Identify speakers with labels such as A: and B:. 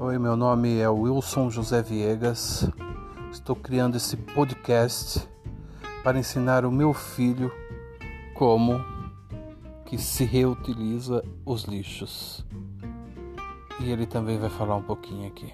A: Oi, meu nome é Wilson José Viegas. Estou criando esse podcast para ensinar o meu filho como que se reutiliza os lixos. E ele também vai falar um pouquinho aqui.